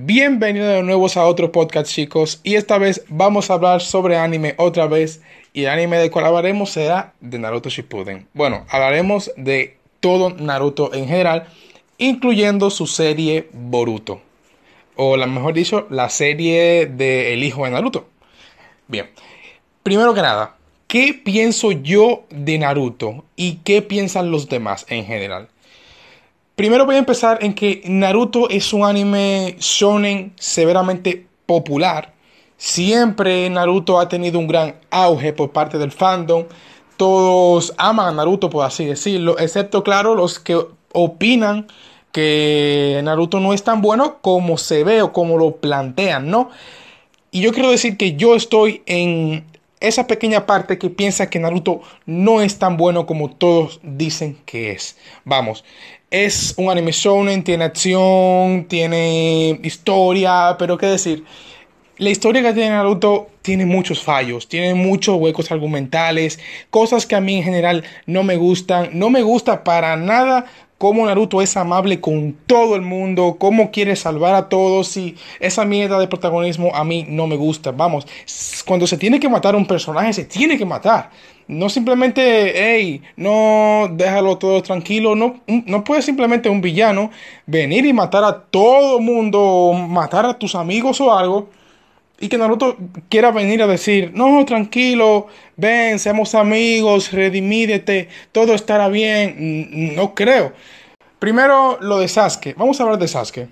Bienvenidos de nuevo a otro podcast chicos y esta vez vamos a hablar sobre anime otra vez y el anime del cual hablaremos será de Naruto Shippuden. Bueno, hablaremos de todo Naruto en general, incluyendo su serie Boruto. O la mejor dicho, la serie de El hijo de Naruto. Bien, primero que nada, ¿qué pienso yo de Naruto y qué piensan los demás en general? Primero voy a empezar en que Naruto es un anime shonen severamente popular. Siempre Naruto ha tenido un gran auge por parte del fandom. Todos aman a Naruto, por así decirlo, excepto, claro, los que opinan que Naruto no es tan bueno como se ve o como lo plantean, ¿no? Y yo quiero decir que yo estoy en esa pequeña parte que piensa que Naruto no es tan bueno como todos dicen que es. Vamos, es un anime shonen, tiene acción, tiene historia, pero qué decir, la historia que tiene Naruto tiene muchos fallos, tiene muchos huecos argumentales, cosas que a mí en general no me gustan, no me gusta para nada cómo Naruto es amable con todo el mundo, cómo quiere salvar a todos y esa mierda de protagonismo a mí no me gusta. Vamos, cuando se tiene que matar a un personaje, se tiene que matar. No simplemente, hey, no déjalo todo tranquilo. No, no puede simplemente un villano venir y matar a todo el mundo, matar a tus amigos o algo. Y que Naruto quiera venir a decir, no, tranquilo, ven, seamos amigos, redimídete, todo estará bien. No creo. Primero, lo de Sasuke. Vamos a hablar de Sasuke.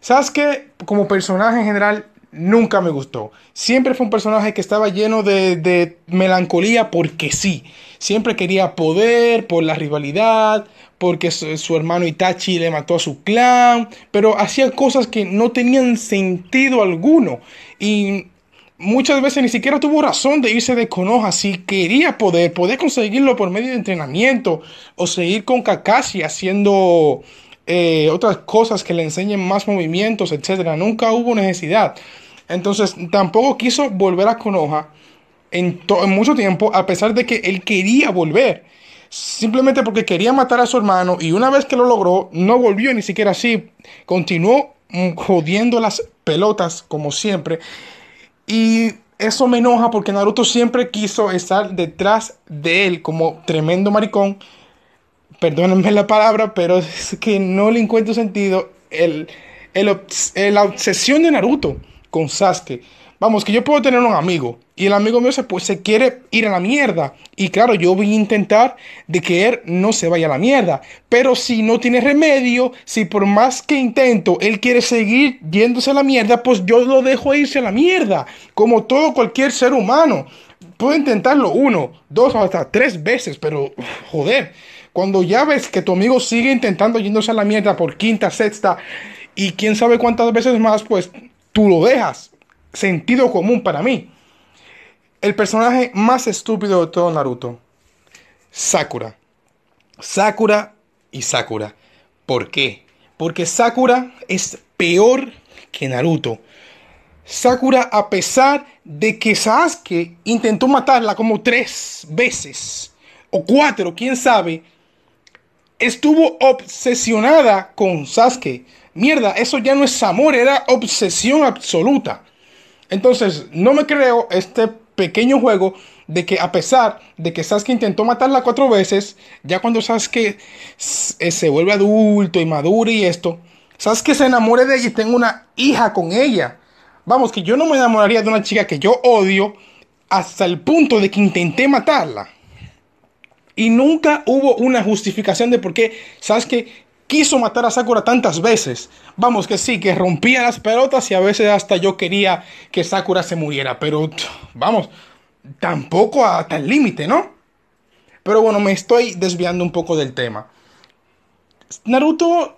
Sasuke, como personaje en general, nunca me gustó. Siempre fue un personaje que estaba lleno de, melancolía porque sí. Siempre quería poder por la rivalidad, porque su, hermano Itachi le mató a su clan, pero hacía cosas que no tenían sentido alguno. Y muchas veces ni siquiera tuvo razón de irse de Konoha. Si quería poder, poder conseguirlo por medio de entrenamiento o seguir con Kakashi haciendo... Eh, otras cosas que le enseñen más movimientos, etcétera. Nunca hubo necesidad. Entonces tampoco quiso volver a Konoha en, mucho tiempo, a pesar de que él quería volver. Simplemente porque quería matar a su hermano y una vez que lo logró, no volvió ni siquiera así. Continuó mm, jodiendo las pelotas como siempre. Y eso me enoja porque Naruto siempre quiso estar detrás de él como tremendo maricón. Perdónenme la palabra, pero es que no le encuentro sentido el, la obsesión de Naruto con. Vamos, que yo puedo tener un amigo y el amigo mío se, pues, se quiere ir a la mierda. Y claro, yo voy a intentar de que él no se vaya a la mierda. Pero si no tiene remedio, si por más que intento él quiere seguir yéndose a la mierda, pues yo lo dejo irse a la mierda. Como todo cualquier ser humano. Puedo intentarlo uno, dos hasta tres veces, pero joder. Cuando ya ves que tu amigo sigue intentando yéndose a la mierda por quinta, sexta y quién sabe cuántas veces más, pues tú lo dejas. Sentido común para mí. El personaje más estúpido de todo Naruto. Sakura. Sakura y Sakura. ¿Por qué? Porque Sakura es peor que Naruto. Sakura, a pesar de que Sasuke intentó matarla como tres veces, o cuatro, quién sabe, estuvo obsesionada con Sasuke. Mierda, eso ya no es amor, era obsesión absoluta. Entonces, no me creo este pequeño juego de que a pesar de que Sasuke intentó matarla cuatro veces, ya cuando Sasuke eh, se vuelve adulto y maduro y esto, Sasuke se enamore de ella y tenga una hija con ella. Vamos, que yo no me enamoraría de una chica que yo odio hasta el punto de que intenté matarla. Y nunca hubo una justificación de por qué Sasuke quiso matar a Sakura tantas veces. Vamos que sí, que rompía las pelotas y a veces hasta yo quería que Sakura se muriera. Pero vamos, tampoco hasta el límite, ¿no? Pero bueno, me estoy desviando un poco del tema. Naruto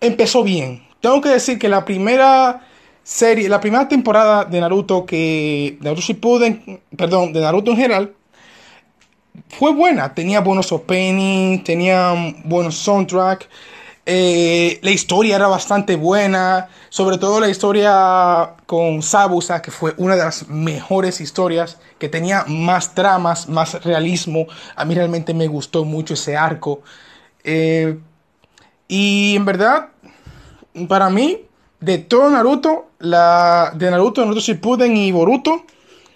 empezó bien. Tengo que decir que la primera serie, la primera temporada de Naruto que Naruto Shippuden, perdón, de Naruto en general, fue buena. Tenía buenos openings, tenía buenos soundtrack. Eh, la historia era bastante buena. Sobre todo la historia con Sabusa, que fue una de las mejores historias. Que tenía más tramas, más realismo. A mí realmente me gustó mucho ese arco. Eh, y en verdad, para mí, de todo Naruto, la de Naruto, Naruto Shippuden y Boruto,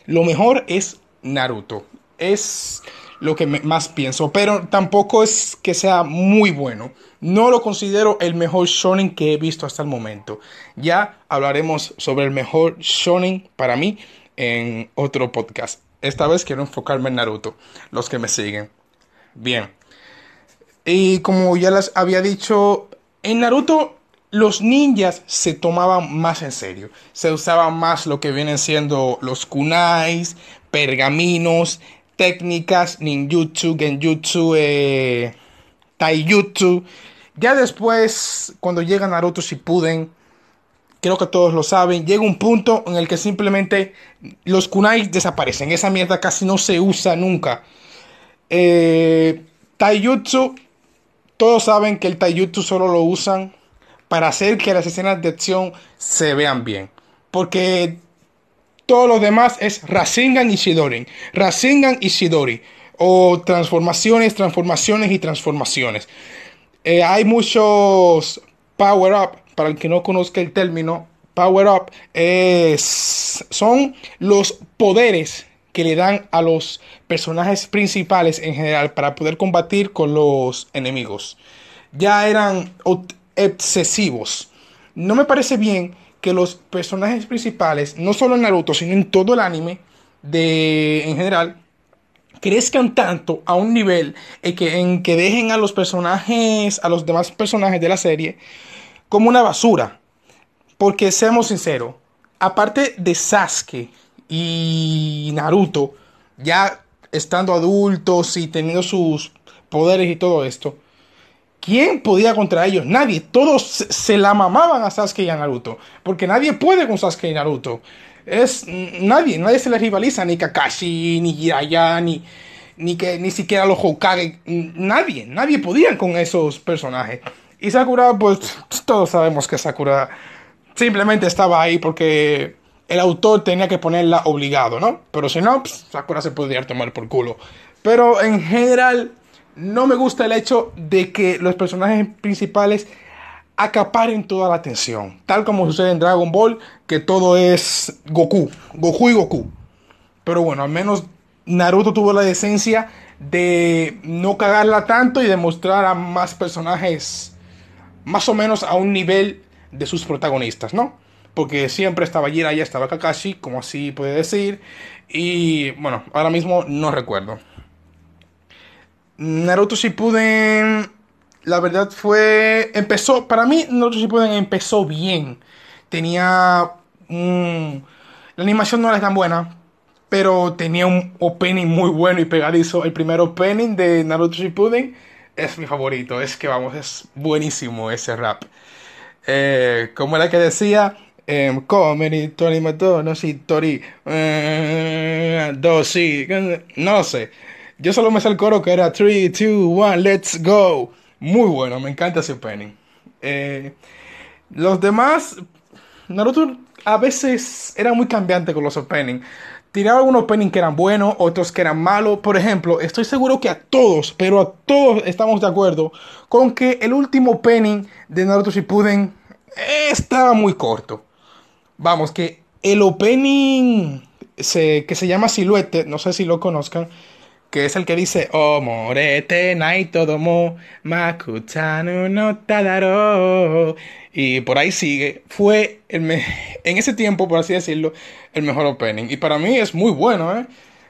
lo mejor es Naruto. Es lo que más pienso, pero tampoco es que sea muy bueno. No lo considero el mejor shonen que he visto hasta el momento. Ya hablaremos sobre el mejor shonen para mí en otro podcast. Esta vez quiero enfocarme en Naruto, los que me siguen. Bien. Y como ya les había dicho, en Naruto los ninjas se tomaban más en serio. Se usaban más lo que vienen siendo los kunais, pergaminos, técnicas, ninjutsu, genjutsu, eh, taijutsu. Ya después, cuando llega Naruto Shippuden, creo que todos lo saben, llega un punto en el que simplemente los kunai desaparecen. Esa mierda casi no se usa nunca. Eh, taijutsu, todos saben que el taijutsu solo lo usan para hacer que las escenas de acción se vean bien. Porque todo lo demás es Rasengan y Shidori. Rasengan y Shidori. O transformaciones, transformaciones y transformaciones. Eh, hay muchos power up. Para el que no conozca el término, power up es, son los poderes que le dan a los personajes principales en general para poder combatir con los enemigos. Ya eran excesivos. No me parece bien que los personajes principales, no solo en Naruto, sino en todo el anime, de, en general, crezcan tanto a un nivel en que, en que dejen a los personajes, a los demás personajes de la serie, como una basura. Porque seamos sinceros, aparte de Sasuke y Naruto, ya estando adultos y teniendo sus poderes y todo esto, ¿Quién podía contra ellos? Nadie. Todos se la mamaban a Sasuke y a Naruto. Porque nadie puede con Sasuke y Naruto. Es nadie. Nadie se le rivaliza. Ni Kakashi, ni Jiraiya, ni, ni, que, ni siquiera los Hokage. Nadie. Nadie podía con esos personajes. Y Sakura, pues todos sabemos que Sakura simplemente estaba ahí porque el autor tenía que ponerla obligado, ¿no? Pero si no, pues, Sakura se podría tomar por culo. Pero en general no me gusta el hecho de que los personajes principales acaparen toda la atención. Tal como sucede en Dragon Ball, que todo es Goku. Goku y Goku. Pero bueno, al menos Naruto tuvo la decencia de no cagarla tanto y de mostrar a más personajes más o menos a un nivel de sus protagonistas, ¿no? Porque siempre estaba Jiraiya, estaba Kakashi, como así puede decir. Y bueno, ahora mismo no recuerdo. Naruto Shippuden, la verdad fue, empezó, para mí Naruto Shippuden empezó bien. Tenía la animación no era tan buena, pero tenía un opening muy bueno y pegadizo. El primer opening de Naruto Shippuden es mi favorito, es que vamos, es buenísimo ese rap. Eh, como era que decía, eh, Tori no si Tori, eh, no sé. Yo solo me sé el coro que era 3, 2, 1, let's go. Muy bueno, me encanta ese opening. Eh, los demás, Naruto a veces era muy cambiante con los openings. Tiraba algunos openings que eran buenos, otros que eran malos. Por ejemplo, estoy seguro que a todos, pero a todos estamos de acuerdo con que el último opening de Naruto Shippuden estaba muy corto. Vamos, que el opening se, que se llama Silhouette, no sé si lo conozcan, que es el que dice Oh morete naitodomo makutanu no tadaro y por ahí sigue. Fue el en ese tiempo por así decirlo el mejor opening. Y para mí es muy bueno ¿eh?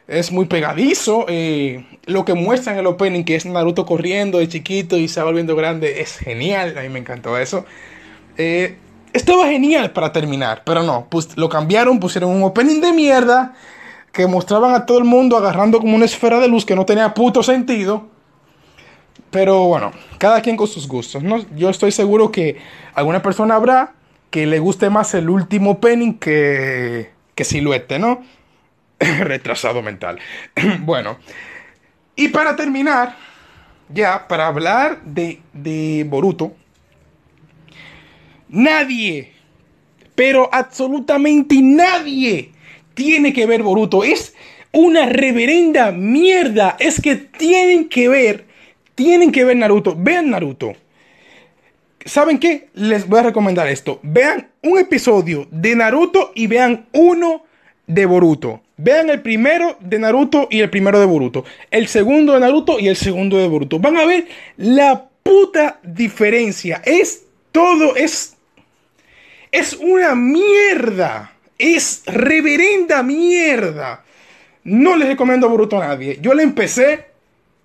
es muy pegadizo eh, lo que muestra en el opening que es Naruto corriendo de chiquito y se va volviendo grande es genial. A mí me encantó eso. Eh, estaba genial para terminar pero no. Pues lo cambiaron pusieron un opening de mierda que mostraban a todo el mundo agarrando como una esfera de luz que no tenía puto sentido. Pero bueno, cada quien con sus gustos. ¿no? Yo estoy seguro que alguna persona habrá que le guste más el último penning que, que siluete, ¿no? Retrasado mental. bueno, y para terminar, ya, para hablar de, de Boruto, nadie, pero absolutamente nadie tiene que ver Boruto. Es una reverenda mierda. Es que tienen que ver, tienen que ver Naruto. Vean Naruto. ¿saben qué? Les voy a recomendar esto. Vean un episodio de Naruto y vean uno de Boruto. Vean el primero de Naruto y el primero de Boruto. El segundo de Naruto y el segundo de Boruto. Van a ver la puta diferencia. Es todo, es... Es una mierda. Es reverenda mierda. No les recomiendo Boruto a nadie. Yo le empecé.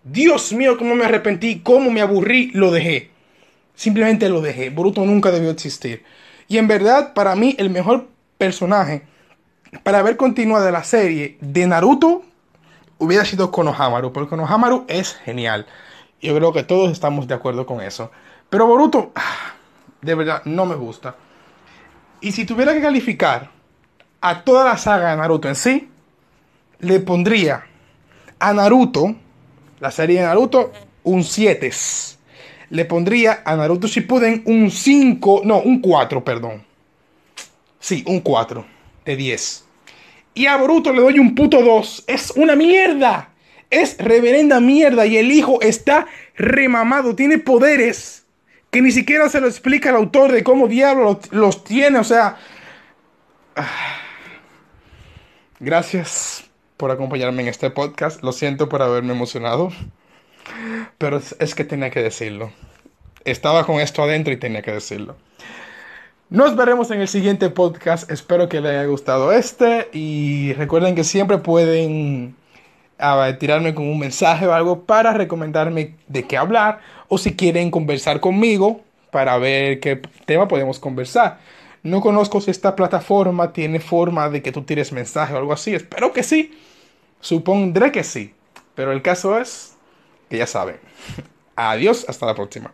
Dios mío, cómo me arrepentí, cómo me aburrí, lo dejé. Simplemente lo dejé. Boruto nunca debió existir. Y en verdad, para mí, el mejor personaje para haber continuado la serie de Naruto hubiera sido Konohamaru. Porque Konohamaru es genial. Yo creo que todos estamos de acuerdo con eso. Pero Boruto, ah, de verdad, no me gusta. Y si tuviera que calificar a toda la saga de Naruto en sí, le pondría a Naruto, la serie de Naruto, un 7. Le pondría a Naruto Shippuden un 5, no, un 4, perdón. Sí, un 4 de 10. Y a Boruto le doy un puto 2. Es una mierda. Es reverenda mierda. Y el hijo está remamado. Tiene poderes que ni siquiera se lo explica el autor de cómo diablo los, tiene. O sea... Ah. Gracias por acompañarme en este podcast. Lo siento por haberme emocionado. Pero es, que tenía que decirlo. Estaba con esto adentro y tenía que decirlo. Nos veremos en el siguiente podcast. Espero que les haya gustado este. Y recuerden que siempre pueden ah, tirarme con un mensaje o algo para recomendarme de qué hablar. O si quieren conversar conmigo para ver qué tema podemos conversar. No conozco si esta plataforma tiene forma de que tú tires mensaje o algo así. Espero que sí. Supondré que sí. Pero el caso es que ya saben. Adiós, hasta la próxima.